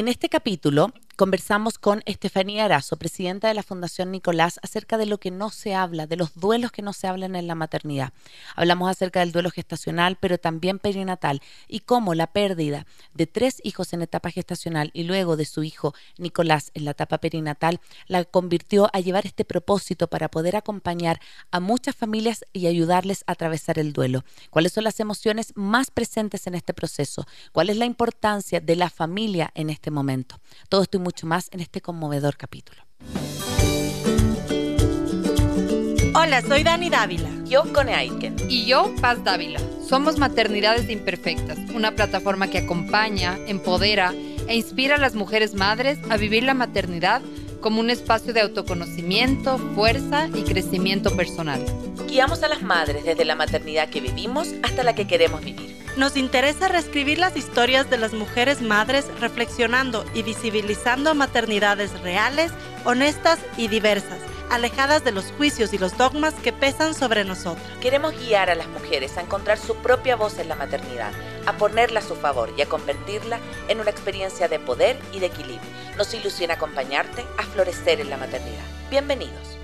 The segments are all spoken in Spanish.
En este capítulo conversamos con Estefanía Arazo, presidenta de la Fundación Nicolás, acerca de lo que no se habla, de los duelos que no se hablan en la maternidad. Hablamos acerca del duelo gestacional, pero también perinatal, y cómo la pérdida de tres hijos en etapa gestacional y luego de su hijo Nicolás en la etapa perinatal la convirtió a llevar este propósito para poder acompañar a muchas familias y ayudarles a atravesar el duelo. ¿Cuáles son las emociones más presentes en este proceso? ¿Cuál es la importancia de la familia en este momento? Todo esto y mucho más en este conmovedor capítulo. Hola, soy Dani Dávila. Yo, Cone Aiken. Y yo, Paz Dávila. Somos Maternidades Imperfectas, una plataforma que acompaña, empodera e inspira a las mujeres madres a vivir la maternidad como un espacio de autoconocimiento, fuerza y crecimiento personal. Guiamos a las madres desde la maternidad que vivimos hasta la que queremos vivir. Nos interesa reescribir las historias de las mujeres madres reflexionando y visibilizando maternidades reales, honestas y diversas, alejadas de los juicios y los dogmas que pesan sobre nosotras. Queremos guiar a las mujeres a encontrar su propia voz en la maternidad, a ponerla a su favor y a convertirla en una experiencia de poder y de equilibrio. Nos ilusiona acompañarte a florecer en la maternidad. Bienvenidos.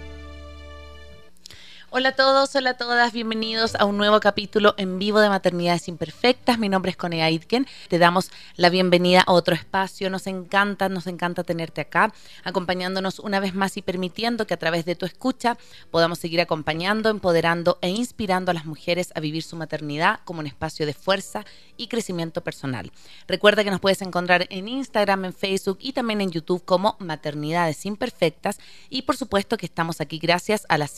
Hola a todos, hola a todas, bienvenidos a un nuevo capítulo en vivo de Maternidades Imperfectas. Mi nombre es Conea Aitken. Te damos la bienvenida a otro espacio. Nos encanta, nos encanta tenerte acá, acompañándonos una vez más y permitiendo que a través de tu escucha podamos seguir acompañando, empoderando e inspirando a las mujeres a vivir su maternidad como un espacio de fuerza y crecimiento personal. Recuerda que nos puedes encontrar en Instagram, en Facebook y también en YouTube como Maternidades Imperfectas. Y por supuesto que estamos aquí gracias a la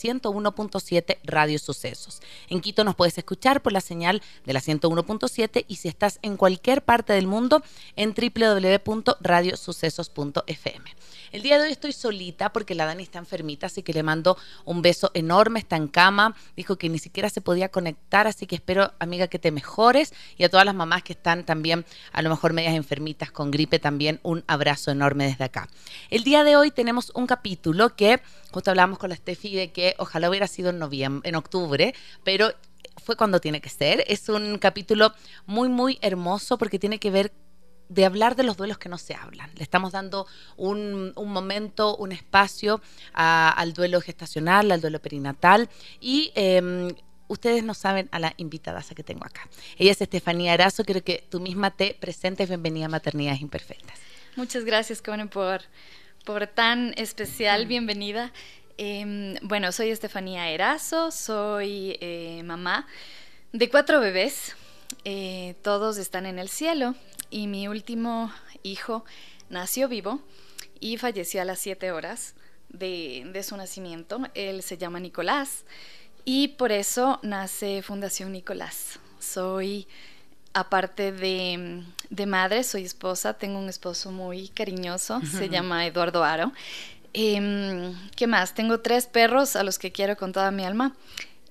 101.7 Radio Sucesos. En Quito nos puedes escuchar por la señal de la 101.7 y si estás en cualquier parte del mundo en www.radiosucesos.fm. El día de hoy estoy solita porque la Dani está enfermita, así que le mando un beso enorme, está en cama, dijo que ni siquiera se podía conectar, así que espero, amiga, que te mejores y a todas las mamás que están también a lo mejor medias enfermitas con gripe también un abrazo enorme desde acá. El día de hoy tenemos un capítulo que justo hablamos con la Steffi de que ojalá hubiera sido en noviembre, en octubre, pero fue cuando tiene que ser. Es un capítulo muy, muy hermoso porque tiene que ver de hablar de los duelos que no se hablan. Le estamos dando un, un momento, un espacio a, al duelo gestacional, al duelo perinatal y eh, ustedes no saben a la invitada que tengo acá. Ella es Estefanía Arazo, quiero que tú misma te presentes. Bienvenida a Maternidades Imperfectas. Muchas gracias, Cone, por, por tan especial bienvenida. Eh, bueno, soy Estefanía Erazo, soy eh, mamá de cuatro bebés. Eh, todos están en el cielo y mi último hijo nació vivo y falleció a las siete horas de, de su nacimiento. Él se llama Nicolás y por eso nace Fundación Nicolás. Soy, aparte de, de madre, soy esposa, tengo un esposo muy cariñoso, se llama Eduardo Aro. Eh, ¿Qué más? Tengo tres perros a los que quiero con toda mi alma.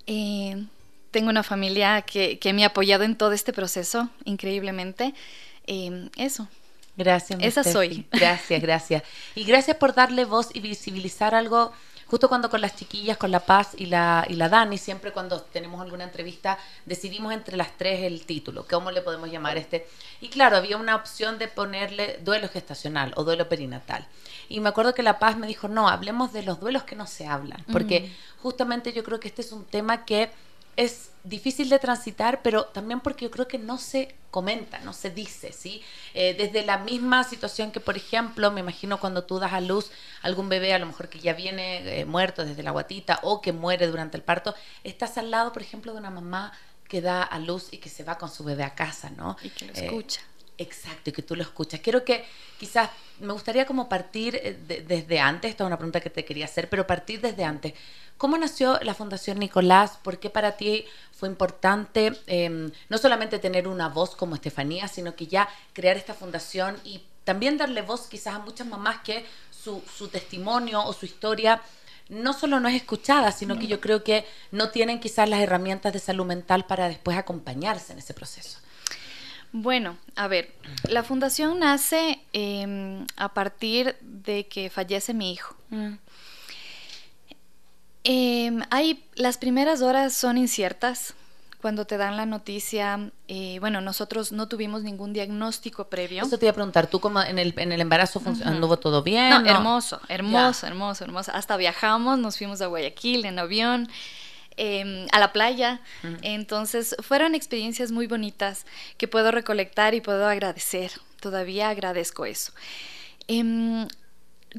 Eh, tengo una familia que, que, me ha apoyado en todo este proceso, increíblemente. Eh, eso. Gracias. Esa Steffi. soy. Gracias, gracias. Y gracias por darle voz y visibilizar algo. Justo cuando con las chiquillas, con la Paz y la, y la Dani, siempre cuando tenemos alguna entrevista, decidimos entre las tres el título, cómo le podemos llamar este. Y claro, había una opción de ponerle duelo gestacional o duelo perinatal. Y me acuerdo que la Paz me dijo, no, hablemos de los duelos que no se hablan, porque mm. justamente yo creo que este es un tema que es difícil de transitar, pero también porque yo creo que no se comenta, no se dice, ¿sí? Eh, desde la misma situación que, por ejemplo, me imagino cuando tú das a luz algún bebé, a lo mejor que ya viene eh, muerto desde la guatita o que muere durante el parto, estás al lado, por ejemplo, de una mamá que da a luz y que se va con su bebé a casa, ¿no? Y que lo escucha. Eh, Exacto, y que tú lo escuchas. Quiero que quizás me gustaría como partir de, desde antes, esta es una pregunta que te quería hacer, pero partir desde antes. ¿Cómo nació la Fundación Nicolás? ¿Por qué para ti fue importante eh, no solamente tener una voz como Estefanía, sino que ya crear esta fundación y también darle voz quizás a muchas mamás que su, su testimonio o su historia no solo no es escuchada, sino que yo creo que no tienen quizás las herramientas de salud mental para después acompañarse en ese proceso? Bueno, a ver, la fundación nace eh, a partir de que fallece mi hijo. Mm. Eh, hay, las primeras horas son inciertas cuando te dan la noticia, eh, bueno, nosotros no tuvimos ningún diagnóstico previo. Eso te iba a preguntar, ¿tú cómo en el, en el embarazo anduvo todo bien? No, hermoso, hermoso, hermoso, hermoso. Hasta viajamos, nos fuimos a Guayaquil en avión. Em, a la playa. Entonces fueron experiencias muy bonitas que puedo recolectar y puedo agradecer. Todavía agradezco eso. Em,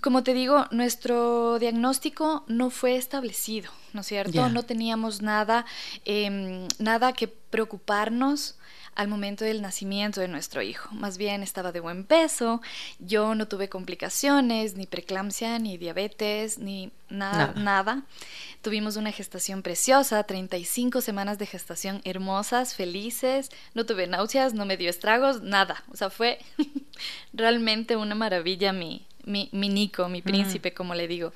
como te digo, nuestro diagnóstico no fue establecido, ¿no es cierto? No teníamos nada, em, nada que preocuparnos al momento del nacimiento de nuestro hijo. Más bien estaba de buen peso, yo no tuve complicaciones, ni preeclampsia, ni diabetes, ni nada, nada. Tuvimos una gestación preciosa, 35 semanas de gestación hermosas, felices, no tuve náuseas, no me dio estragos, nada. O sea, fue realmente una maravilla mi, mi, mi Nico, mi príncipe, como le digo.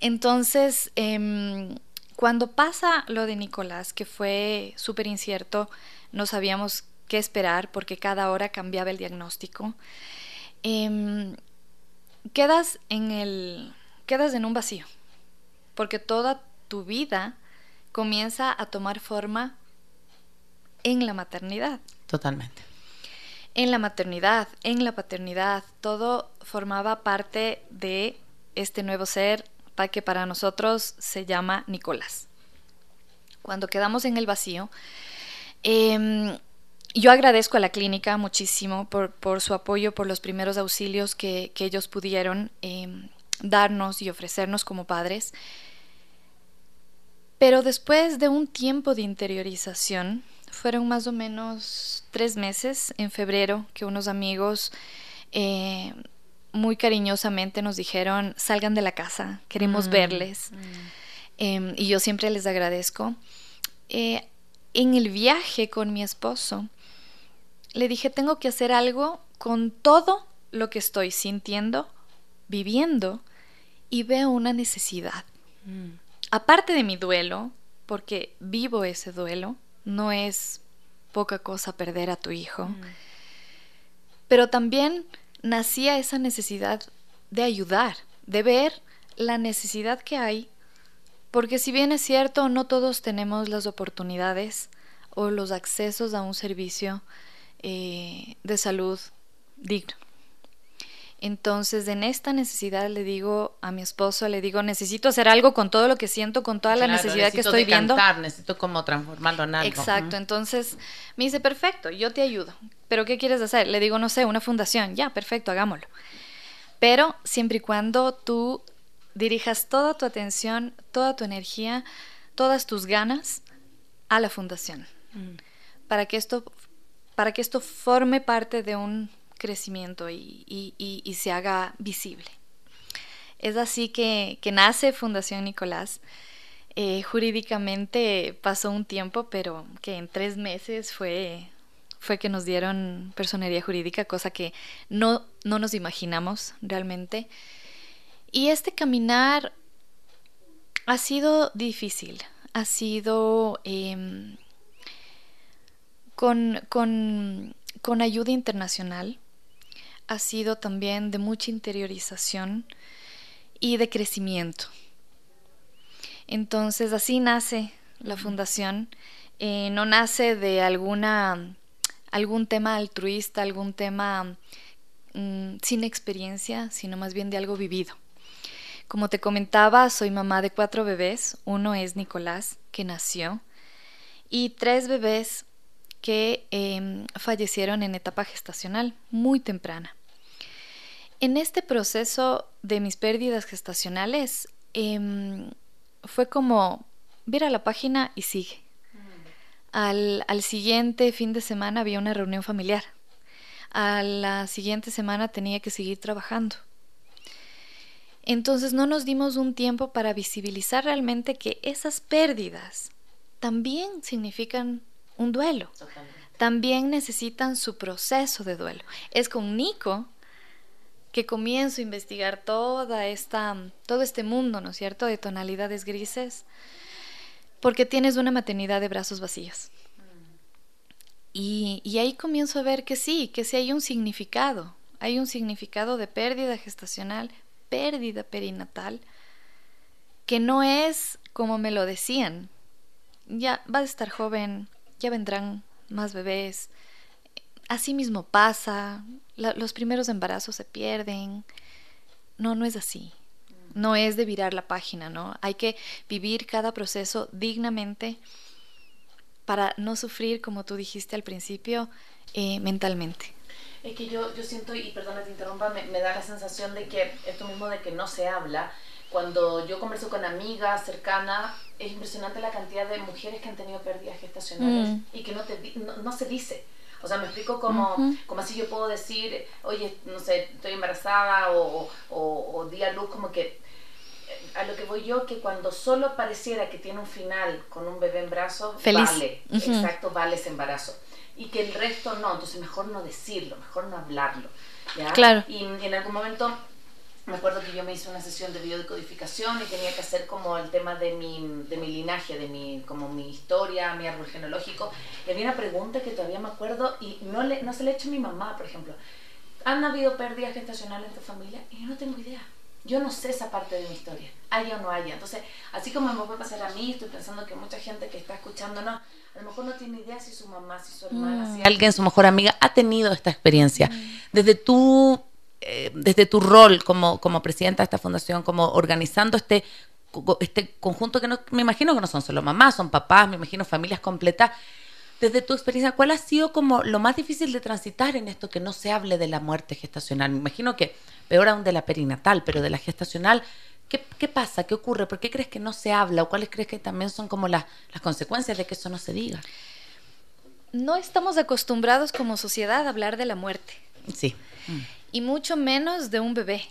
Entonces, em, cuando pasa lo de Nicolás, que fue súper incierto, no sabíamos qué esperar porque cada hora cambiaba el diagnóstico. Em, quedas en el quedas en un vacío porque toda tu vida comienza a tomar forma en la maternidad. Totalmente. En la maternidad, en la paternidad, todo formaba parte de este nuevo ser que para nosotros se llama Nicolás. Cuando quedamos en el vacío, eh, yo agradezco a la clínica muchísimo por, su apoyo, por los primeros auxilios que, ellos pudieron em, darnos y ofrecernos como padres. Pero después de un tiempo de interiorización, fueron más o menos tres meses en febrero que unos amigos eh, muy cariñosamente nos dijeron, salgan de la casa, queremos mm, verles. Mm. Em, y yo siempre les agradezco. Eh, en el viaje con mi esposo, le dije, tengo que hacer algo con todo lo que estoy sintiendo, viviendo, y veo una necesidad. Mm. Aparte de mi duelo, porque vivo ese duelo, no es poca cosa perder a tu hijo, mm. pero también nacía esa necesidad de ayudar, de ver la necesidad que hay, porque si bien es cierto, no todos tenemos las oportunidades o los accesos a un servicio eh, de salud digno. Entonces, en esta necesidad le digo a mi esposo, le digo, necesito hacer algo con todo lo que siento, con toda la necesidad que estoy viendo. Necesito como transformarlo en algo. Exacto, entonces me dice, perfecto, yo te ayudo. ¿Pero qué quieres hacer? Le digo, no sé, una fundación. Ya, perfecto, hagámoslo. Pero siempre y cuando tú dirijas toda tu atención, toda tu energía, todas tus ganas a la fundación. Mm. Para que esto para que esto forme parte de un crecimiento y, se haga visible. Es así que, nace Fundación Nicolás. Eh, jurídicamente pasó un tiempo, pero que en tres meses fue, fue que nos dieron personería jurídica, cosa que no, no nos imaginamos realmente. Y este caminar ha sido difícil, ha sido em, con, con, ayuda internacional ha sido también de mucha interiorización y de crecimiento. Entonces así nace la fundación. Eh, no nace de alguna algún tema altruista, algún tema mm, sin experiencia, sino más bien de algo vivido. Como te comentaba, soy mamá de cuatro bebés. Uno es Nicolás, que nació, y tres bebés que em, fallecieron en etapa gestacional muy temprana. En este proceso de mis pérdidas gestacionales em, fue como ver a la página y sigue. Al, al, siguiente fin de semana había una reunión familiar. A la siguiente semana tenía que seguir trabajando. Entonces no nos dimos un tiempo para visibilizar realmente que esas pérdidas también significan un duelo. También necesitan su proceso de duelo. Es con Nico que comienzo a investigar toda esta, todo este mundo, ¿no es cierto?, de tonalidades grises, porque tienes una maternidad de brazos vacíos. Y, y, ahí comienzo a ver que sí, que sí hay un significado, hay un significado de pérdida gestacional, pérdida perinatal, que no es como me lo decían, ya vas a estar joven ya vendrán más bebés. Así mismo pasa, los primeros embarazos se pierden. No, no es así. No es de virar la página, ¿no? Hay que vivir cada proceso dignamente para no sufrir, como tú dijiste al principio, eh, mentalmente. Es que yo, yo siento, y perdona te interrumpa, me, da la sensación de que esto mismo de que no se habla, cuando yo converso con amigas cercanas, es impresionante la cantidad de mujeres que han tenido pérdidas gestacionales mm. y que no, te, no, se dice. O sea, me explico como, como así yo puedo decir, oye, no sé, estoy embarazada o, o, o di a luz, como que a lo que voy yo, que cuando solo pareciera que tiene un final con un bebé en brazos, vale, exacto, vale ese embarazo. Y que el resto no, entonces mejor no decirlo, mejor no hablarlo. ¿ya? Claro. Y, en algún momento me acuerdo que yo me hice una sesión de biodecodificación y tenía que hacer como el tema de mi, de mi linaje, de mi, como mi historia, mi árbol genealógico. Y había una pregunta que todavía me acuerdo y no, le, no se le ha hecho a mi mamá, por ejemplo. ¿Han habido pérdidas gestacionales en tu familia? Y yo no tengo idea. Yo no sé esa parte de mi historia, haya o no haya. Entonces, así como me puede pasar a mí, estoy pensando que mucha gente que está escuchándonos, a lo mejor no tiene idea si su mamá, si su hermana, mm. si alguien, su mejor amiga, ha tenido esta experiencia. Mm. Desde tu, eh, desde tu rol como, como presidenta de esta fundación, como organizando este, este conjunto que no, me imagino que no son solo mamás, son papás, me imagino familias completas desde tu experiencia, ¿cuál ha sido como lo más difícil de transitar en esto que no se hable de la muerte gestacional? Me imagino que peor aún de la perinatal, pero de la gestacional, ¿qué, qué pasa? ¿Qué ocurre? ¿Por qué crees que no se habla? ¿O cuáles crees que también son como las consecuencias de que eso no se diga? No estamos acostumbrados como sociedad a hablar de la muerte. Sí. Y mucho menos de un bebé.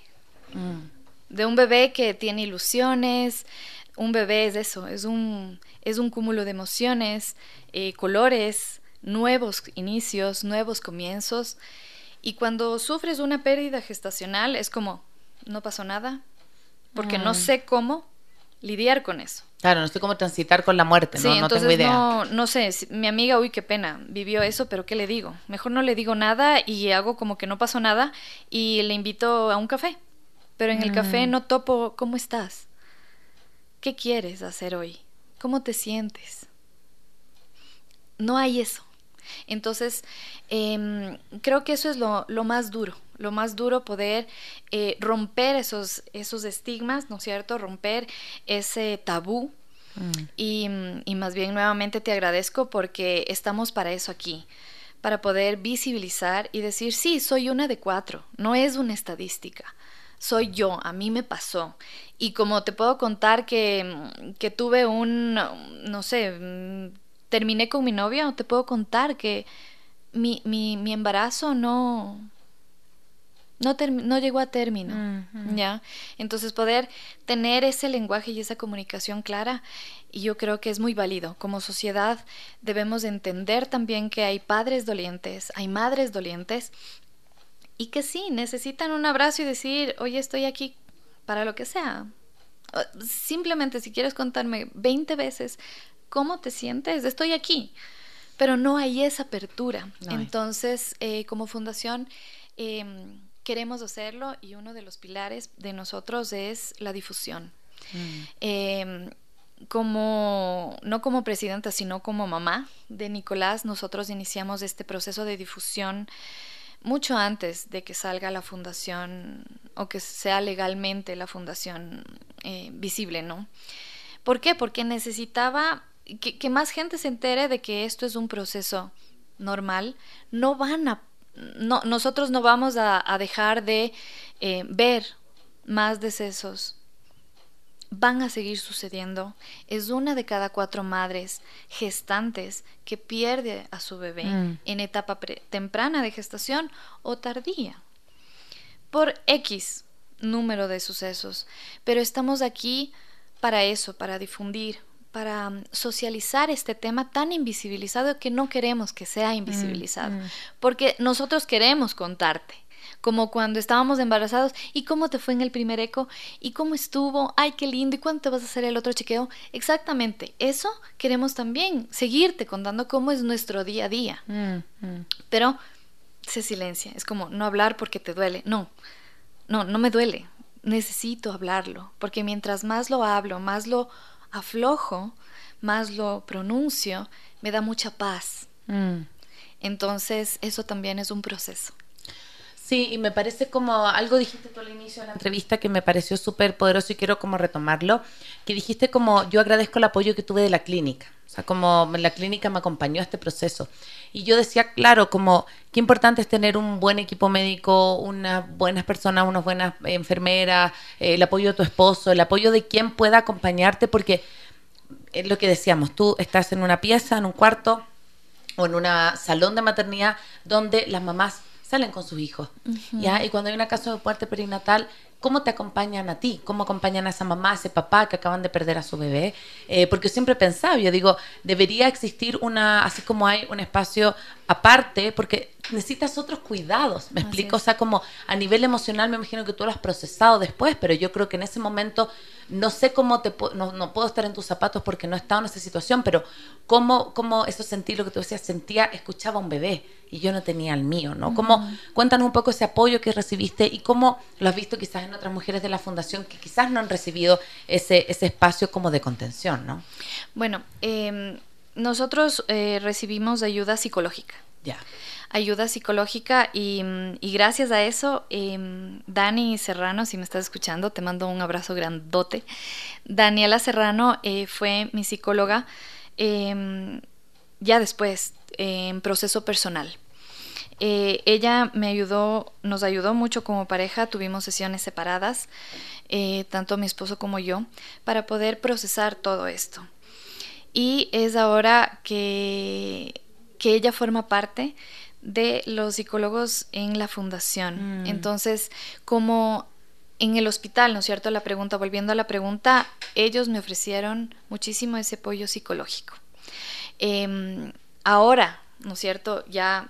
Mm. De un bebé que tiene ilusiones, un bebé es eso, es un, es un cúmulo de emociones, eh, colores, nuevos inicios, nuevos comienzos. Y cuando sufres una pérdida gestacional es como, no pasó nada, porque no mm. sé cómo lidiar con eso. Claro, no sé cómo transitar con la muerte, ¿no? no tengo idea. No, no sé, mi amiga, uy, qué pena, vivió eso, pero ¿qué le digo? Mejor no le digo nada y hago como que no pasó nada y le invito a un café. Pero en el café mm. no topo, ¿cómo estás? ¿Qué quieres hacer hoy? ¿Cómo te sientes? No hay eso. Entonces, em, creo que eso es lo, más duro, lo más duro poder eh, romper esos, esos estigmas, ¿no es cierto? Romper ese tabú. Mm. Y, y más bien nuevamente te agradezco porque estamos para eso aquí, para poder visibilizar y decir, sí, soy una de cuatro, no es una estadística soy yo, a mí me pasó. Y como te puedo contar que, que tuve un, no sé, terminé con mi novia, te puedo contar que mi, mi, mi embarazo no, no, no llegó a término, ¿ya? Entonces poder tener ese lenguaje y esa comunicación clara, y yo creo que es muy válido. Como sociedad debemos entender también que hay padres dolientes, hay madres dolientes, y que sí, necesitan un abrazo y decir, oye, estoy aquí para lo que sea. Simplemente si quieres contarme 20 veces cómo te sientes, estoy aquí. Pero no hay esa apertura. Entonces, eh, como fundación, em, queremos hacerlo y uno de los pilares de nosotros es la difusión. Mm. Em, como, no como presidenta, sino como mamá de Nicolás, nosotros iniciamos este proceso de difusión mucho antes de que salga la fundación o que sea legalmente la fundación eh, visible, ¿no? ¿Por qué? Porque necesitaba que, más gente se entere de que esto es un proceso normal. No van a, no, nosotros no vamos a, dejar de eh, ver más decesos van a seguir sucediendo. Es una de cada cuatro madres gestantes que pierde a su bebé mm. en etapa temprana de gestación o tardía. Por X número de sucesos. Pero estamos aquí para eso, para difundir, para mm, socializar este tema tan invisibilizado que no queremos que sea invisibilizado. Mm, Porque nosotros queremos contarte como cuando estábamos embarazados, ¿y cómo te fue en el primer eco? ¿Y cómo estuvo? ¡Ay, qué lindo! ¿Y cuándo te vas a hacer el otro chequeo? Exactamente, eso queremos también, seguirte contando cómo es nuestro día a día. Mm, mm. Pero se silencia, es como no hablar porque te duele, no, no, no me duele, necesito hablarlo, porque mientras más lo hablo, más lo aflojo, más lo pronuncio, me da mucha paz. Mm. Entonces, eso también es un proceso. Sí, y me parece como algo dijiste tú al inicio de la entrevista que me pareció súper poderoso y quiero como retomarlo, que dijiste como yo agradezco el apoyo que tuve de la clínica, o sea, como la clínica me acompañó a este proceso. Y yo decía, claro, como qué importante es tener un buen equipo médico, unas buenas personas, unas buenas enfermeras, el apoyo de tu esposo, el apoyo de quien pueda acompañarte, porque es lo que decíamos, tú estás en una pieza, en un cuarto o en un salón de maternidad donde las mamás salen con sus hijos. ¿ya? Y cuando hay una caso de muerte perinatal, ¿cómo te acompañan a ti? ¿Cómo acompañan a esa mamá, a ese papá que acaban de perder a su bebé? Eh, porque siempre he pensado, yo digo, debería existir una, así como hay un espacio aparte, porque necesitas otros cuidados, ¿me explico? O sea, como a nivel emocional me imagino que tú lo has procesado después, pero yo creo que en ese momento no sé cómo te no, no puedo estar en tus zapatos porque no he estado en esa situación, pero cómo, cómo eso sentí lo que tú decías, sentía, escuchaba un bebé y yo no tenía el mío, ¿no? ¿Cómo, cuéntanos un poco ese apoyo que recibiste y cómo lo has visto quizás en otras mujeres de la fundación que quizás no han recibido ese, ese espacio como de contención, ¿no? Bueno, em, nosotros eh, recibimos ayuda psicológica. Ya. Ayuda psicológica y, gracias a eso, eh, Dani Serrano, si me estás escuchando, te mando un abrazo grandote. Daniela Serrano eh, fue mi psicóloga em, ya después, en proceso personal. Eh, ella me ayudó, nos ayudó mucho como pareja, tuvimos sesiones separadas, eh, tanto mi esposo como yo, para poder procesar todo esto. Y es ahora que, que ella forma parte de los psicólogos en la fundación. Mm. Entonces, como en el hospital, ¿no es cierto? La pregunta, volviendo a la pregunta, ellos me ofrecieron muchísimo ese apoyo psicológico. Em, ahora, ¿no es cierto? Ya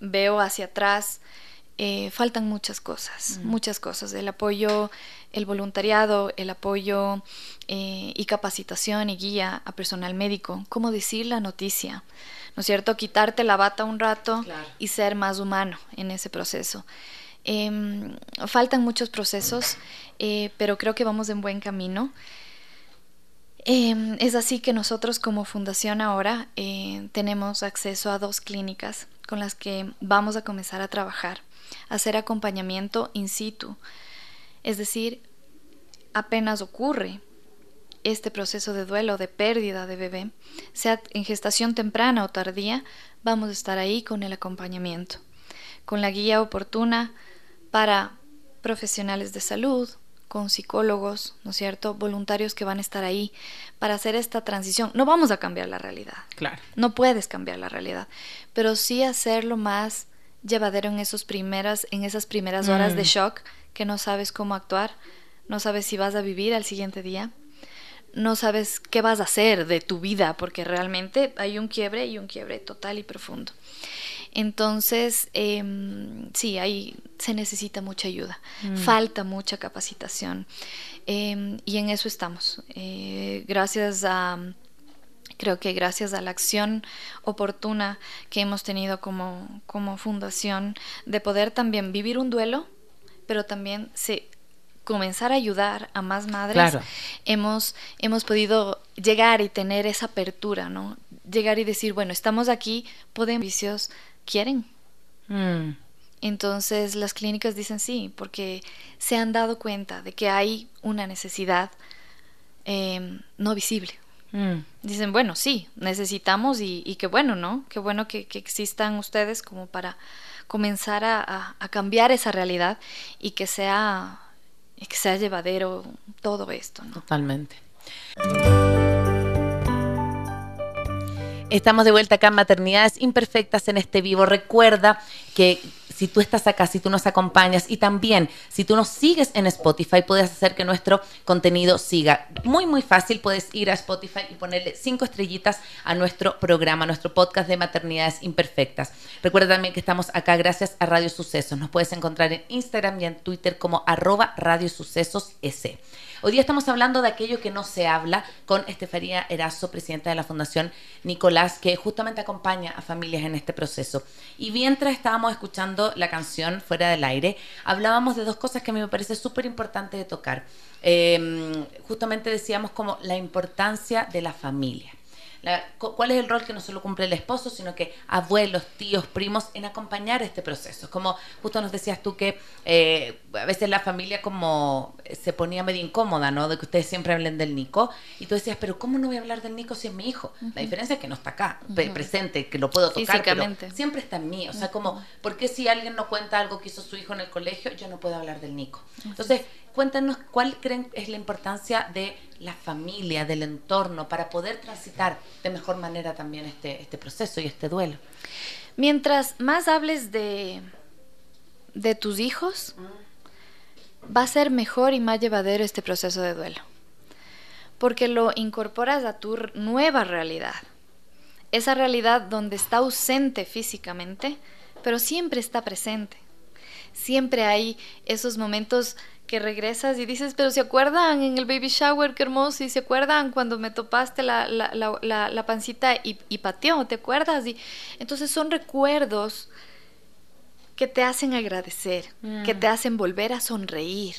veo hacia atrás, eh, faltan muchas cosas, mm. muchas cosas. El apoyo, el voluntariado, el apoyo eh, y capacitación y guía a personal médico, cómo decir la noticia, ¿no es cierto? Quitarte la bata un rato y ser más humano en ese proceso. Em, faltan muchos procesos, eh, pero creo que vamos en buen camino. Em, es así que nosotros como fundación ahora tenemos acceso a dos clínicas con las que vamos a comenzar a trabajar, hacer acompañamiento in situ. Es decir, apenas ocurre este proceso de duelo, de pérdida de bebé, sea en gestación temprana o tardía, vamos a estar ahí con el acompañamiento, con la guía oportuna para profesionales de salud, con psicólogos, ¿no es cierto? Voluntarios que van a estar ahí para hacer esta transición. No vamos a cambiar la realidad. Claro. No puedes cambiar la realidad, pero sí hacerlo más llevadero en esos primeras en esas primeras horas de mm. shock que no sabes cómo actuar, no sabes si vas a vivir al siguiente día, no sabes qué vas a hacer de tu vida porque realmente hay un quiebre y un quiebre total y profundo. Entonces, em, sí, ahí se necesita mucha ayuda, mm. falta mucha capacitación em, y en eso estamos. Eh, gracias a, creo que gracias a la acción oportuna que hemos tenido como, como fundación de poder también vivir un duelo, pero también se, comenzar a ayudar a más madres, hemos, hemos podido llegar y tener esa apertura, ¿no? Llegar y decir, bueno, estamos aquí, podemos quieren. Mm. Entonces las clínicas dicen sí, porque se han dado cuenta de que hay una necesidad em, no visible. Mm. Dicen, bueno, sí, necesitamos y, y qué bueno, ¿no? Qué bueno que, existan ustedes como para comenzar a, cambiar esa realidad y que sea, que sea llevadero todo esto, ¿no? Totalmente. Estamos de vuelta acá en Maternidades Imperfectas en este vivo. Recuerda que si tú estás acá, si tú nos acompañas y también si tú nos sigues en Spotify, puedes hacer que nuestro contenido siga. Muy, muy fácil, puedes ir a Spotify y ponerle cinco estrellitas a nuestro programa, a nuestro podcast de Maternidades Imperfectas. Recuerda también que estamos acá gracias a Radio Sucesos. Nos puedes encontrar en Instagram y en Twitter como arroba Radio Sucesos S. Hoy día estamos hablando de aquello que no se habla con Estefanía Erazo, presidenta de la Fundación Nicolás, que justamente acompaña a familias en este proceso. Y mientras estábamos escuchando la canción fuera del aire, hablábamos de dos cosas que a mí me parece súper importante de tocar. Em, justamente decíamos como la importancia de la familia. Cuál es el rol que no solo cumple el esposo, sino que abuelos, tíos, primos, en acompañar este proceso. Como justo nos decías tú que eh, a veces la familia como se ponía medio incómoda, ¿no? De que ustedes siempre hablen del Nico. Y tú decías, pero ¿cómo no voy a hablar del Nico si es mi hijo? La diferencia es que no está acá, presente, que lo puedo tocar, pero siempre está en mí. O sea, como, ¿por qué si alguien no cuenta algo que hizo su hijo en el colegio, yo no puedo hablar del Nico? Entonces, cuéntanos cuál creen es la importancia de la familia, del entorno, para poder transitar de mejor manera también este, este proceso y este duelo. Mientras más hables de, de tus hijos, va a ser mejor y más llevadero este proceso de duelo. Porque lo incorporas a tu nueva realidad. Esa realidad donde está ausente físicamente, pero siempre está presente. Siempre hay esos momentos que regresas y dices, pero ¿se acuerdan en el baby shower, qué hermoso? ¿Y se acuerdan cuando me topaste la, la, la, la pancita y, y, pateó? ¿Te acuerdas? Y entonces son recuerdos que te hacen agradecer, que te mm. hacen volver a sonreír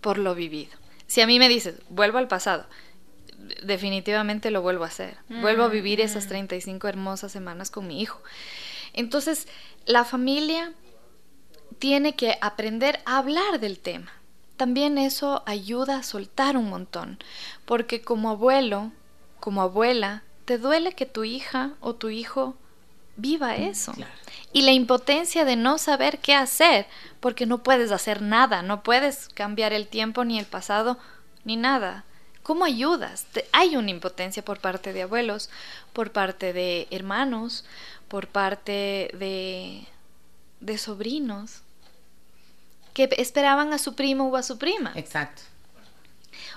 por lo vivido. Si a mí me dices, vuelvo al pasado, definitivamente lo vuelvo a hacer. Vuelvo a mm, vivir esas 35 mm. hermosas semanas con mi hijo. Entonces, la familia tiene que aprender a hablar del tema también eso ayuda a soltar un montón, porque como abuelo, como abuela, te duele que tu hija o tu hijo viva mm, eso. Y la impotencia de no saber qué hacer, porque no puedes hacer nada, no puedes cambiar el tiempo ni el pasado ni nada. ¿Cómo ayudas? Hay una impotencia por parte de abuelos, por parte de hermanos, por parte de, de sobrinos que esperaban a su primo o a su prima. Exacto.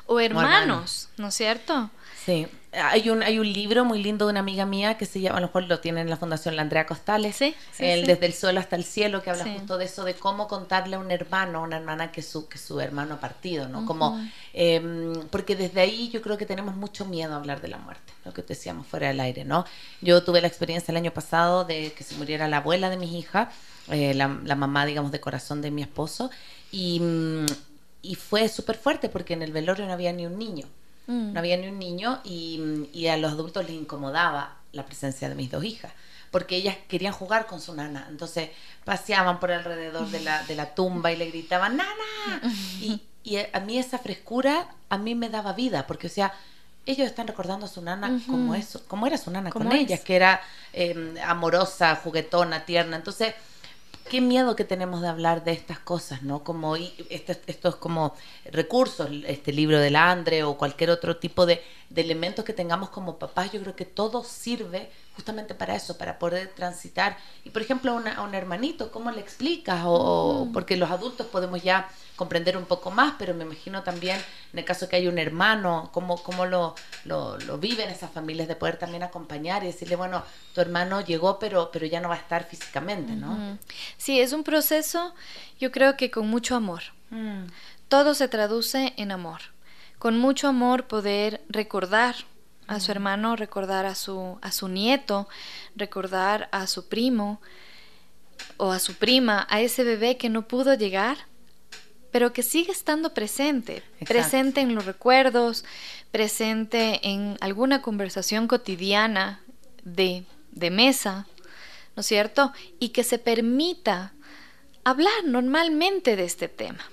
O hermanos, ¿no es cierto? Sí. Hay un, hay un libro muy lindo de una amiga mía que se llama, a lo mejor lo tiene en la Fundación La Andrea Costales, sí, el Desde el Suelo hasta el Cielo, que habla justo de eso, de cómo contarle a un hermano, a una hermana que su, que su hermano ha partido, ¿no? Como, em, porque desde ahí yo creo que tenemos mucho miedo a hablar de la muerte, lo que decíamos fuera del aire, ¿no? Yo tuve la experiencia el año pasado de que se muriera la abuela de mis hijas, eh, la, mamá, digamos, de corazón de mi esposo, y, mm, y fue súper fuerte porque en el velorio no había ni un niño. Mm. No había ni un niño y, y, a los adultos les incomodaba la presencia de mis dos hijas, porque ellas querían jugar con su nana. Entonces paseaban por alrededor de la, de la tumba y le gritaban, ¡Nana! Y, y a mí esa frescura a mí me daba vida, porque o sea, ellos están recordando a su nana como eso, como era su nana con ellas, que era eh, amorosa, juguetona, tierna. Entonces, qué miedo que tenemos de hablar de estas cosas, ¿no? Como estos, estos como recursos, este libro del Andre o cualquier otro tipo de, de elementos que tengamos como papás, yo creo que todo sirve justamente para eso, para poder transitar. Y por ejemplo, a, un hermanito, ¿cómo le explicas? O, porque los adultos podemos ya comprender un poco más, pero me imagino también en el caso que hay un hermano, cómo, cómo lo, lo, viven esas familias de poder también acompañar y decirle, bueno, tu hermano llegó, pero, pero ya no va a estar físicamente, ¿no? Sí, es un proceso, yo creo que con mucho amor. Mm. Todo se traduce en amor. Con mucho amor poder recordar a su hermano, recordar a su, a su nieto, recordar a su primo o a su prima, a ese bebé que no pudo llegar, pero que sigue estando presente, presente en los recuerdos, presente en alguna conversación cotidiana de, de mesa, ¿no es cierto? Y que se permita hablar normalmente de este tema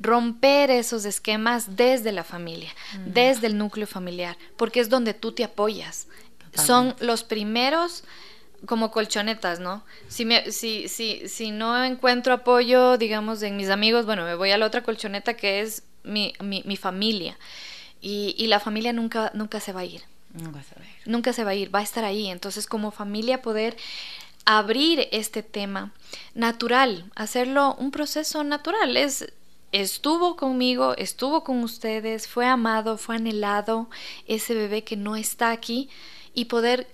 romper esos esquemas desde la familia, mm. desde el núcleo familiar, porque es donde tú te apoyas. Son los primeros como colchonetas, ¿no? Si, me, si, si, si no encuentro apoyo, digamos, en mis amigos, bueno, me voy a la otra colchoneta que es mi, mi, familia. Y, y, la familia nunca, nunca se va a ir. Nunca se va a ir. Nunca se va a ir, va a estar ahí. Entonces, como familia, poder abrir este tema natural, hacerlo un proceso natural. Es estuvo conmigo, estuvo con ustedes, fue amado, fue anhelado ese bebé que no está aquí y poder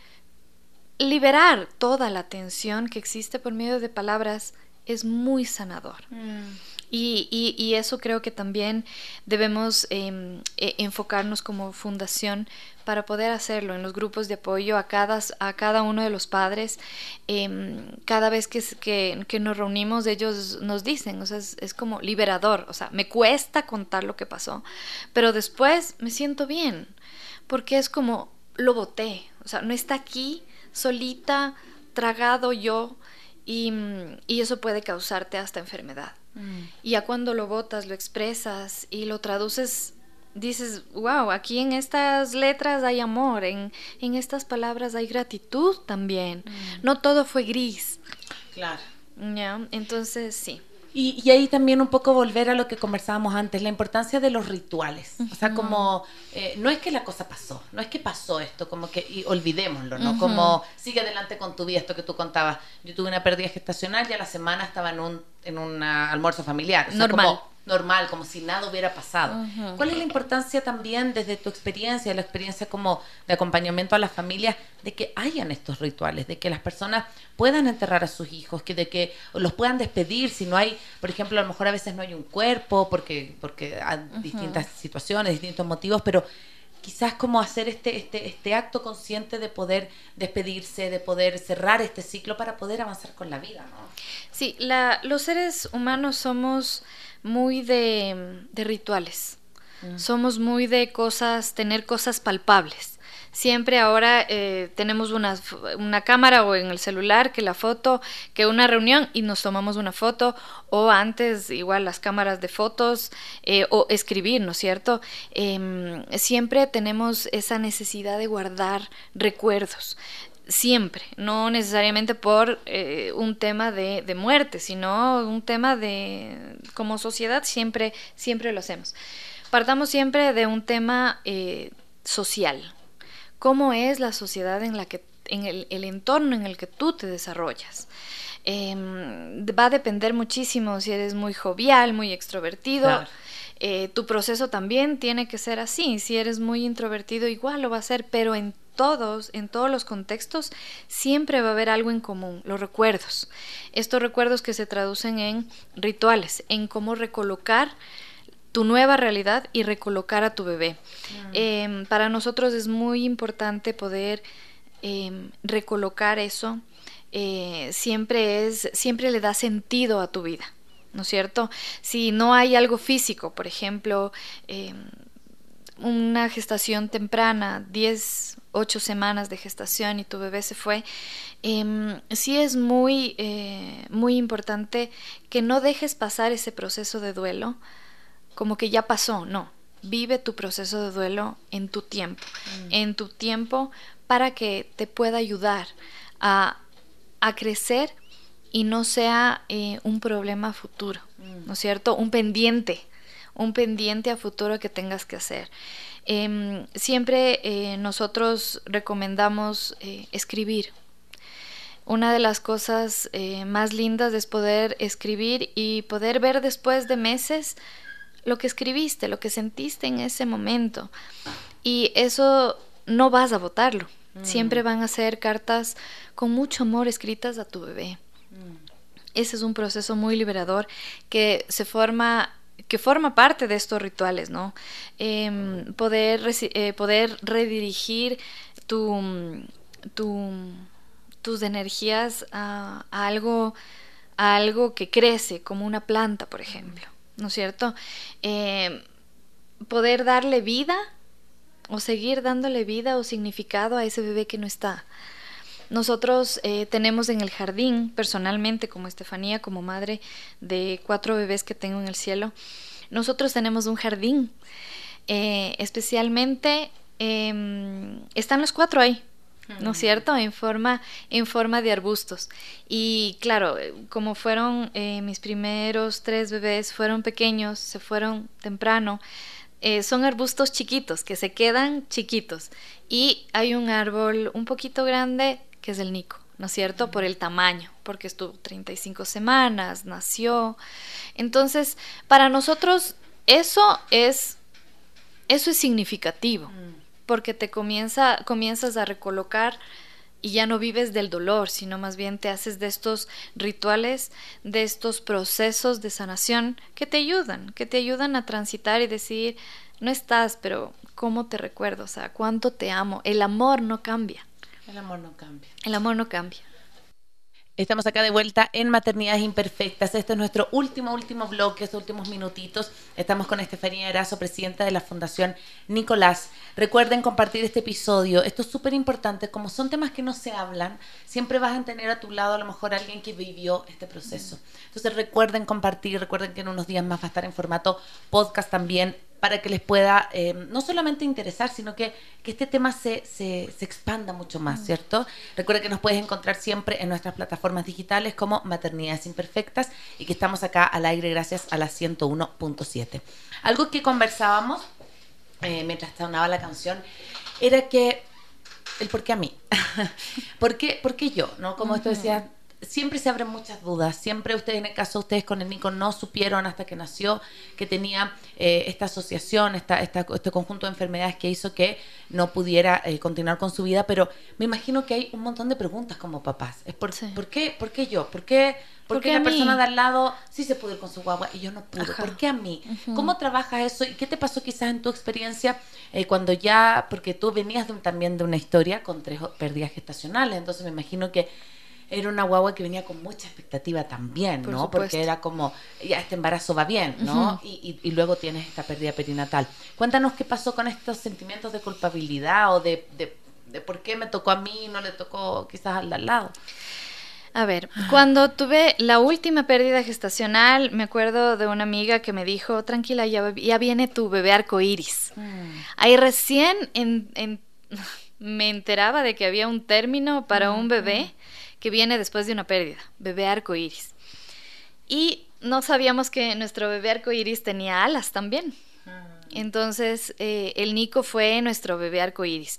liberar toda la tensión que existe por medio de palabras es muy sanador. Mm. Y, y, eso creo que también debemos em, e, enfocarnos como fundación para poder hacerlo en los grupos de apoyo a cada, a cada uno de los padres. Em, cada vez que, que, que, nos reunimos, ellos nos dicen, o sea, es, es, como liberador, o sea, me cuesta contar lo que pasó, pero después me siento bien, porque es como lo boté, O sea, no está aquí solita, tragado yo, y, eso puede causarte hasta enfermedad. Mm. Y ya cuando lo botas, lo expresas y lo traduces, dices, wow, aquí en estas letras hay amor, en, en estas palabras hay gratitud también. Mm. No todo fue gris. Claro. Ya, entonces sí. Y, ahí también un poco volver a lo que conversábamos antes, la importancia de los rituales. O sea, como, eh, no es que la cosa pasó, no es que pasó esto, como que, y olvidémoslo, ¿no? Como, sigue adelante con tu vida, esto que tú contabas. Yo tuve una pérdida gestacional y a la semana estaba en un, en un almuerzo familiar. Normal normal, como si nada hubiera pasado. ¿Cuál es la importancia también desde tu experiencia, la experiencia como de acompañamiento a las familias, de que hayan estos rituales, de que las personas puedan enterrar a sus hijos, que de que los puedan despedir si no hay, por ejemplo, a lo mejor a veces no hay un cuerpo porque porque hay distintas situaciones, distintos motivos, pero quizás como hacer este, este, este acto consciente de poder despedirse, de poder cerrar este ciclo para poder avanzar con la vida, ¿no? Sí, la, los seres humanos somos muy de, rituales. Mm. Somos muy de cosas, tener cosas palpables. Siempre ahora eh, tenemos una, una, cámara o en el celular que la foto, que una reunión y nos tomamos una foto, o antes igual las cámaras de fotos, eh, o escribir, ¿no es cierto? Em, siempre tenemos esa necesidad de guardar recuerdos siempre, no necesariamente por eh, un tema de, de, muerte, sino un tema de, como sociedad, siempre, siempre lo hacemos. Partamos siempre de un tema eh, social. ¿Cómo es la sociedad en la que, en el, entorno en el que tú te desarrollas? Em, va a depender muchísimo si eres muy jovial, muy extrovertido. Eh, tu proceso también tiene que ser así. Si eres muy introvertido, igual lo va a ser, pero en todos, en todos los contextos, siempre va a haber algo en común, los recuerdos. Estos recuerdos que se traducen en rituales, en cómo recolocar tu nueva realidad y recolocar a tu bebé. Mm. Em, para nosotros es muy importante poder em, recolocar eso. Eh, siempre es, siempre le da sentido a tu vida. ¿No es cierto? Si no hay algo físico, por ejemplo, em, una gestación temprana, 10, 8 semanas de gestación y tu bebé se fue, eh, sí es muy, eh, muy importante que no dejes pasar ese proceso de duelo como que ya pasó, no. Vive tu proceso de duelo en tu tiempo, mm. en tu tiempo para que te pueda ayudar a, a crecer y no sea eh, un problema futuro, mm. ¿no es cierto? Un pendiente un pendiente a futuro que tengas que hacer. Em, siempre eh, nosotros recomendamos eh, escribir. Una de las cosas eh, más lindas es poder escribir y poder ver después de meses lo que escribiste, lo que sentiste en ese momento. Y eso no vas a votarlo. Mm. Siempre van a ser cartas con mucho amor escritas a tu bebé. Ese es un proceso muy liberador que se forma que forma parte de estos rituales, ¿no? Em, poder, eh, poder redirigir tu, tus energías a, algo, a algo que crece, como una planta, por ejemplo, ¿no es cierto? Em, poder darle vida o seguir dándole vida o significado a ese bebé que no está. Nosotros eh, tenemos en el jardín, personalmente, como Estefanía, como madre de cuatro bebés que tengo en el cielo, nosotros tenemos un jardín. Eh, especialmente em, están los cuatro ahí, ¿no es cierto? En forma, en forma de arbustos. Y claro, como fueron eh, mis primeros tres bebés, fueron pequeños, se fueron temprano. son arbustos chiquitos que se quedan chiquitos y hay un árbol un poquito grande que es el Nico, ¿no es cierto? Por el tamaño, porque estuvo 35 semanas, nació. Entonces, para nosotros eso es eso es significativo, mm. porque te comienza comienzas a recolocar y ya no vives del dolor, sino más bien te haces de estos rituales, de estos procesos de sanación que te ayudan, que te ayudan a transitar y decir, no estás, pero ¿cómo te recuerdo? O sea, ¿cuánto te amo? El amor no cambia. El amor no cambia. El amor no cambia. Estamos acá de vuelta en Maternidades Imperfectas. Este es nuestro último, último bloque, estos últimos minutitos. Estamos con Estefanía Erazo, presidenta de la Fundación Nicolás. Recuerden compartir este episodio. Esto es súper importante. Como son temas que no se hablan, siempre vas a tener a tu lado a lo mejor alguien que vivió este proceso. Entonces recuerden compartir, recuerden que en unos días más va a estar en formato podcast también para que les pueda eh, no solamente interesar, sino que, que este tema se, se, se, expanda mucho más, mm. ¿cierto? Recuerda que nos puedes encontrar siempre en nuestras plataformas digitales como Maternidades Imperfectas y que estamos acá al aire gracias a la 101.7. Algo que conversábamos eh, mientras sonaba la canción era que el por qué a mí, ¿Por, qué, ¿por qué yo? ¿no? Como esto decía siempre se abren muchas dudas. Siempre ustedes, en el caso de ustedes con el Nico, no supieron hasta que nació que tenía eh, esta asociación, esta, esta, este conjunto de enfermedades que hizo que no pudiera eh, continuar con su vida. Pero me imagino que hay un montón de preguntas como papás. Es por, ¿por, qué, ¿Por qué yo? ¿Por qué, por qué la persona de al lado sí se pudo ir con su guagua y yo no pude? ¿Por qué a mí? ¿Cómo trabajas eso? ¿Y qué te pasó quizás en tu experiencia eh, cuando ya, porque tú venías también de una historia con tres pérdidas gestacionales, entonces me imagino que era una guagua que venía con mucha expectativa también, ¿no? Porque era como, ya este embarazo va bien, ¿no? y, y, luego tienes esta pérdida perinatal. Cuéntanos qué pasó con estos sentimientos de culpabilidad o de, de, por qué me tocó a mí y no le tocó quizás al de al lado. A ver, cuando tuve la última pérdida gestacional, me acuerdo de una amiga que me dijo, tranquila, ya, ya viene tu bebé arcoíris. Mm. Ahí recién en, me enteraba de que había un término para un bebé que viene después de una pérdida, bebé arcoíris. Y no sabíamos que nuestro bebé arcoíris tenía alas también. Ah. Entonces, eh, el Nico fue nuestro bebé arcoíris.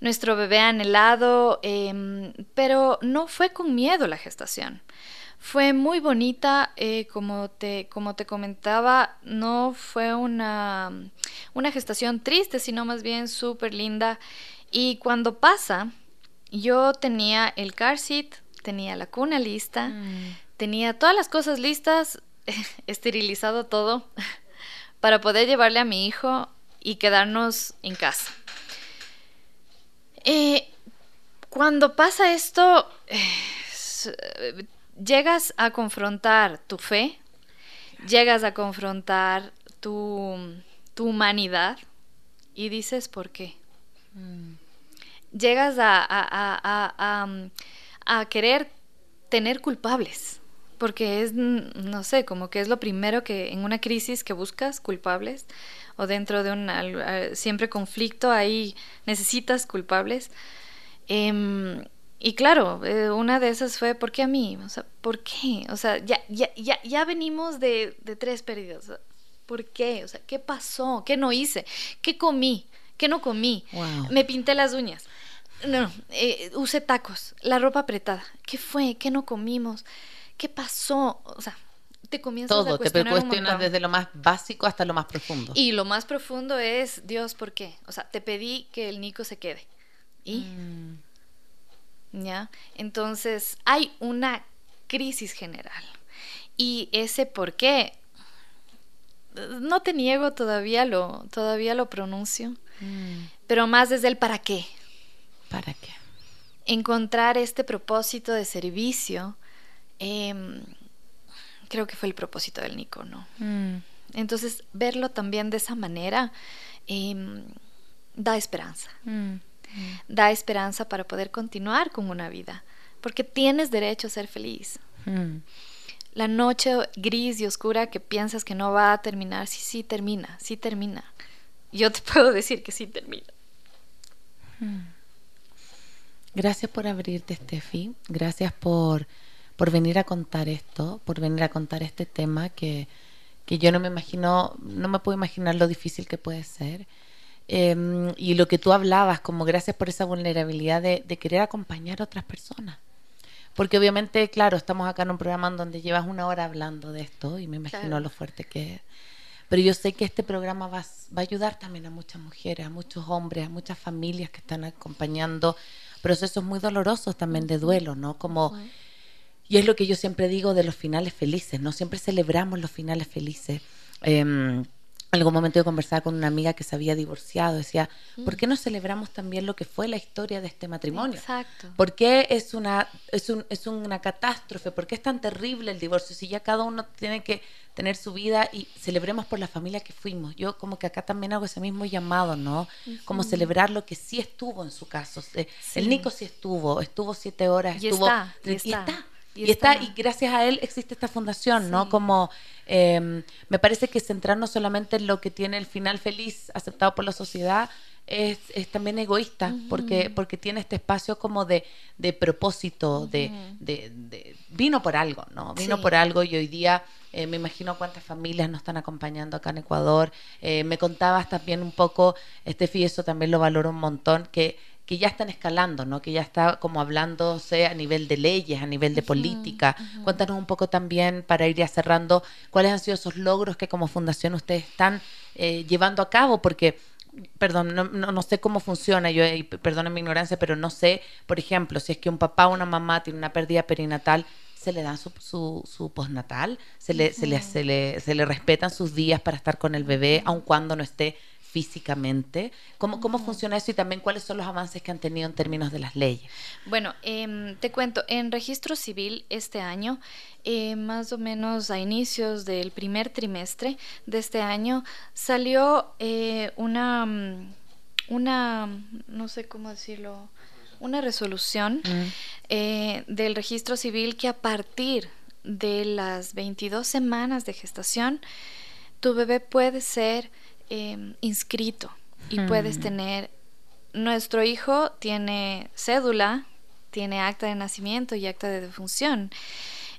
Nuestro bebé anhelado, em, pero no fue con miedo la gestación. Fue muy bonita, eh, como, te, como te comentaba, no fue una, una gestación triste, sino más bien súper linda. Y cuando pasa, yo tenía el car seat, tenía la cuna lista, mm. tenía todas las cosas listas, esterilizado todo, para poder llevarle a mi hijo y quedarnos en casa. Eh, cuando pasa esto, llegas a confrontar tu fe, llegas a confrontar tu, tu humanidad y dices, ¿por qué? Mm llegas a, a, querer tener culpables, porque es, no sé, como que es lo primero que en una crisis que buscas culpables, o dentro de un siempre conflicto, ahí necesitas culpables. Em, y claro, eh, una de esas fue, ¿por qué a mí? O sea, ¿por qué? O sea, ya, ya, ya, ya venimos de, de tres pérdidas. ¿Por qué? O sea, ¿qué pasó? ¿Qué no hice? ¿Qué comí? ¿Qué no comí? Me pinté las uñas. No, eh, usé tacos, la ropa apretada. ¿Qué fue? ¿Qué no comimos? ¿Qué pasó? O sea, te comienzas Todo, a cuestionar te cuestionas desde lo más básico hasta lo más profundo. Y lo más profundo es, Dios, ¿por qué? O sea, te pedí que el Nico se quede. ¿Y? Mm. ¿Ya? Entonces, hay una crisis general. Y ese por qué, no te niego, todavía lo, todavía lo pronuncio, mm. pero más desde el para qué. ¿Para qué? Encontrar este propósito de servicio, em, creo que fue el propósito del Nico, ¿no? Mm. Entonces, verlo también de esa manera em, da esperanza. Mm. Da esperanza para poder continuar con una vida, porque tienes derecho a ser feliz. La noche gris y oscura que piensas que no va a terminar, sí, sí termina, sí termina. Yo te puedo decir que sí termina. Gracias por abrirte, Steffi. Gracias por, por venir a contar esto, por venir a contar este tema que, que yo no me imagino, no me puedo imaginar lo difícil que puede ser. Em, y lo que tú hablabas, como gracias por esa vulnerabilidad de, de, querer acompañar a otras personas. Porque obviamente, claro, estamos acá en un programa en donde llevas una hora hablando de esto y me imagino lo fuerte que es. Pero yo sé que este programa va, va, a ayudar también a muchas mujeres, a muchos hombres, a muchas familias que están acompañando procesos muy dolorosos también de duelo, ¿no? Como, y es lo que yo siempre digo de los finales felices, ¿no? Siempre celebramos los finales felices. Em, algún momento yo conversaba con una amiga que se había divorciado, decía, ¿por qué no celebramos también lo que fue la historia de este matrimonio? Exacto. ¿Por qué es una, es, un, es una catástrofe? ¿Por qué es tan terrible el divorcio? Si ya cada uno tiene que tener su vida y celebremos por la familia que fuimos. Yo como que acá también hago ese mismo llamado, ¿no? Como celebrar lo que sí estuvo en su caso. El Nico sí estuvo, estuvo siete horas, Y estuvo... está, y y está. está. Y Y, está, y gracias a él existe esta fundación, ¿no? Como eh, me parece que centrarnos solamente en lo que tiene el final feliz aceptado por la sociedad es, es también egoísta, porque, porque tiene este espacio como de, de propósito, de, de- de- vino por algo, ¿no? Vino Sí. por algo y hoy día eh, me imagino cuántas familias nos están acompañando acá en Ecuador. Eh, me contabas también un poco, Estefi, eso también lo valoro un montón, que que ya están escalando, ¿no? Que ya está como hablándose a nivel de leyes, a nivel de política. Cuéntanos un poco también, para ir ya cerrando, cuáles han sido esos logros que como fundación ustedes están eh, llevando a cabo, porque, perdón, no, no, no sé cómo funciona, yo, y p- perdonen mi ignorancia, pero no sé, por ejemplo, si es que un papá o una mamá tiene una pérdida perinatal, ¿se le da su, su, su postnatal? ¿Se le, se, le, se, le, ¿Se le respetan sus días para estar con el bebé, aun cuando no esté físicamente? ¿Cómo, ¿Cómo funciona eso y también cuáles son los avances que han tenido en términos de las leyes? Bueno, em, te cuento, en registro civil este año, eh, más o menos a inicios del primer trimestre de este año, salió eh, una, mm, una, no sé cómo decirlo, una resolución eh, del registro civil que a partir de las 22 semanas de gestación, tu bebé puede ser eh, inscrito y puedes tener, nuestro hijo tiene cédula, tiene acta de nacimiento y acta de defunción.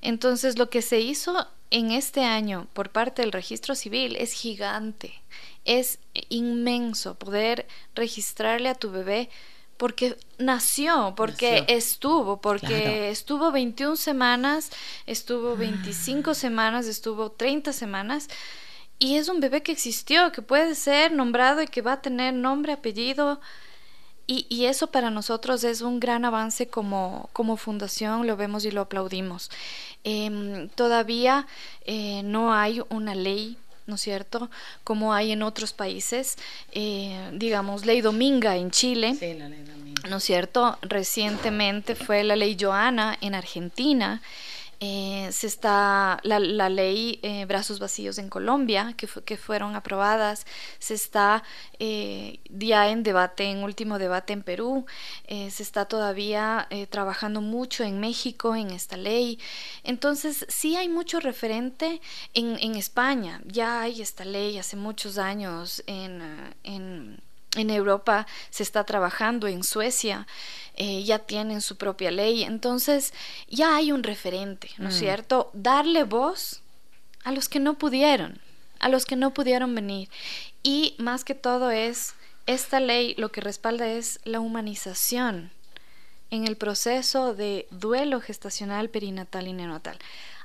Entonces lo que se hizo en este año por parte del registro civil es gigante, es inmenso poder registrarle a tu bebé porque nació, porque Nació. estuvo, porque Claro. estuvo 21 semanas, estuvo 25 semanas, estuvo 30 semanas. Y es un bebé que existió, que puede ser nombrado y que va a tener nombre, apellido. Y, y eso para nosotros es un gran avance como, como fundación, lo vemos y lo aplaudimos. Em, todavía eh, no hay una ley, ¿no es cierto? Como hay en otros países, eh, digamos, ley Dominga en Chile. la ley también. ¿no es cierto? Recientemente fue la ley Joana en Argentina. Eh, se está la, ley eh, Brazos Vacíos en Colombia, que, que fueron aprobadas. Se está eh, ya en debate, en último debate en Perú. eh, se está todavía trabajando mucho en México en esta ley. Entonces, sí hay mucho referente en, en España. Ya hay esta ley hace muchos años en, en en Europa se está trabajando, en Suecia eh, ya tienen su propia ley, entonces ya hay un referente, ¿no es Mm. cierto? Darle voz a los que no pudieron, a los que no pudieron venir. Y más que todo es, esta ley lo que respalda es la humanización en el proceso de duelo gestacional, perinatal y neonatal.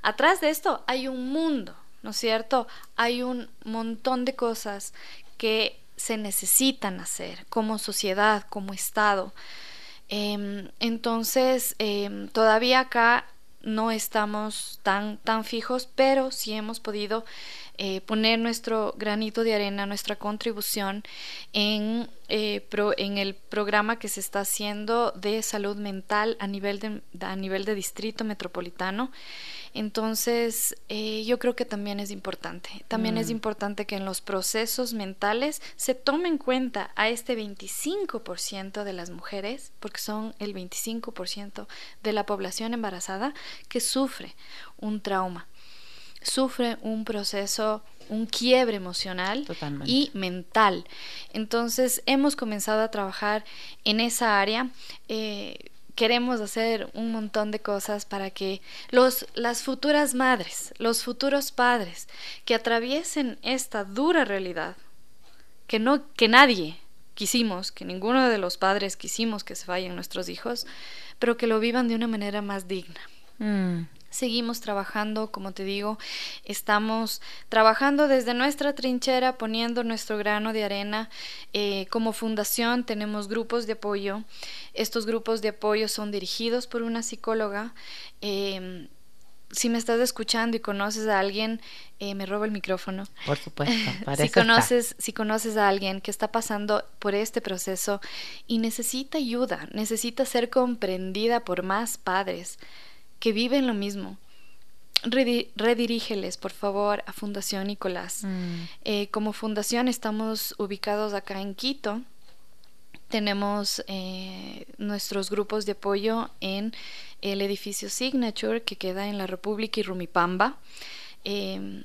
Atrás de esto hay un mundo, ¿no es cierto? Hay un montón de cosas que se necesitan hacer como sociedad, como Estado. Em, entonces, em, todavía acá no estamos tan, tan fijos, pero sí hemos podido eh, poner nuestro granito de arena, nuestra contribución en, eh, pro- en el programa que se está haciendo de salud mental a nivel de, a nivel de distrito metropolitano. Entonces, eh, yo creo que también es importante. También es Mm. importante que en los procesos mentales se tome en cuenta a este 25% de las mujeres, porque son el 25% de la población embarazada que sufre un trauma, sufre un proceso, un quiebre emocional Totalmente. y mental. Entonces, hemos comenzado a trabajar en esa área. eh, queremos hacer un montón de cosas para que los, las futuras madres, los futuros padres que atraviesen esta dura realidad, que, no, que nadie quisimos, que ninguno de los padres quisimos que se vayan nuestros hijos, pero que lo vivan de una manera más digna. Mm. Seguimos trabajando, como te digo, estamos trabajando desde nuestra trinchera, poniendo nuestro grano de arena. Eh, como fundación tenemos grupos de apoyo. Estos grupos de apoyo son dirigidos por una psicóloga. eh, si me estás escuchando y conoces a alguien, eh, me robo el micrófono. Por supuesto. Para si está. conoces, si conoces a alguien que está pasando por este proceso y necesita ayuda, necesita ser comprendida por más padres que viven lo mismo, redi- redirígeles, por favor, a Fundación Nicolás. Mm. Eh, como fundación estamos ubicados acá en Quito. Tenemos eh, nuestros grupos de apoyo en el edificio Signature que queda en la República y Rumipamba. Eh,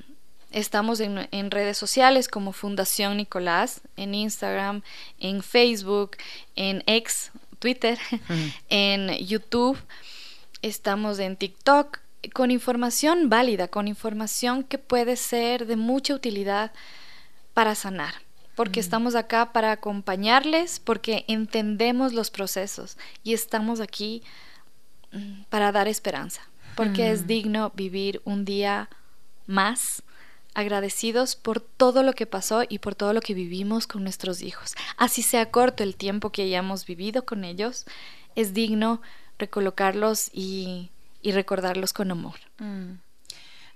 estamos en, en redes sociales como Fundación Nicolás, en Instagram, en Facebook, en X, Twitter, en YouTube. Estamos en TikTok con información válida, con información que puede ser de mucha utilidad para sanar, porque estamos acá para acompañarles, porque entendemos los procesos y estamos aquí mm, para dar esperanza, porque es digno vivir un día más agradecidos por todo lo que pasó y por todo lo que vivimos con nuestros hijos. Así sea corto el tiempo que hayamos vivido con ellos, es digno recolocarlos y, y recordarlos con amor. Mm.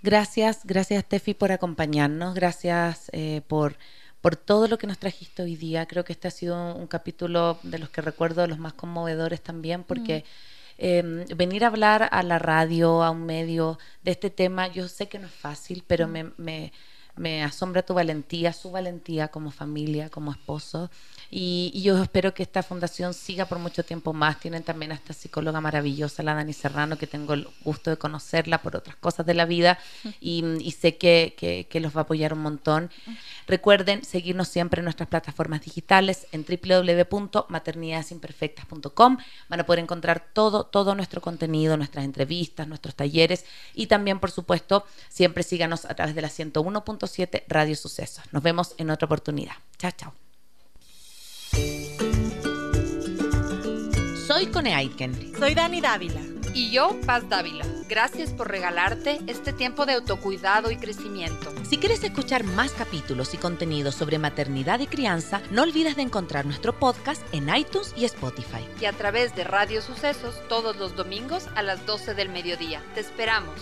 Gracias, gracias Tefi por acompañarnos, gracias eh, por, por todo lo que nos trajiste hoy día. Creo que este ha sido un capítulo de los que recuerdo de los más conmovedores también, porque eh, venir a hablar a la radio, a un medio de este tema, yo sé que no es fácil, pero me, me, me asombra tu valentía, su valentía como familia, como esposo. Y, yo espero que esta fundación siga por mucho tiempo más. Tienen también a esta psicóloga maravillosa, la Dani Serrano, que tengo el gusto de conocerla por otras cosas de la vida y, sé que, que- los va a apoyar un montón. Recuerden seguirnos siempre en nuestras plataformas digitales en www.maternidadesimperfectas.com. Van a poder encontrar todo, todo nuestro contenido, nuestras entrevistas, nuestros talleres y también, por supuesto, siempre síganos a través de la 101.7 Radio Sucesos. Nos vemos en otra oportunidad. Chao, chao. Soy Cone Aitken. Soy Dani Dávila. Y yo, Paz Dávila. Gracias por regalarte este tiempo de autocuidado y crecimiento. Si quieres escuchar más capítulos y contenidos sobre maternidad y crianza, no olvides de encontrar nuestro podcast en iTunes y Spotify. Y a través de Radio Sucesos todos los domingos a las 12 del mediodía. Te esperamos.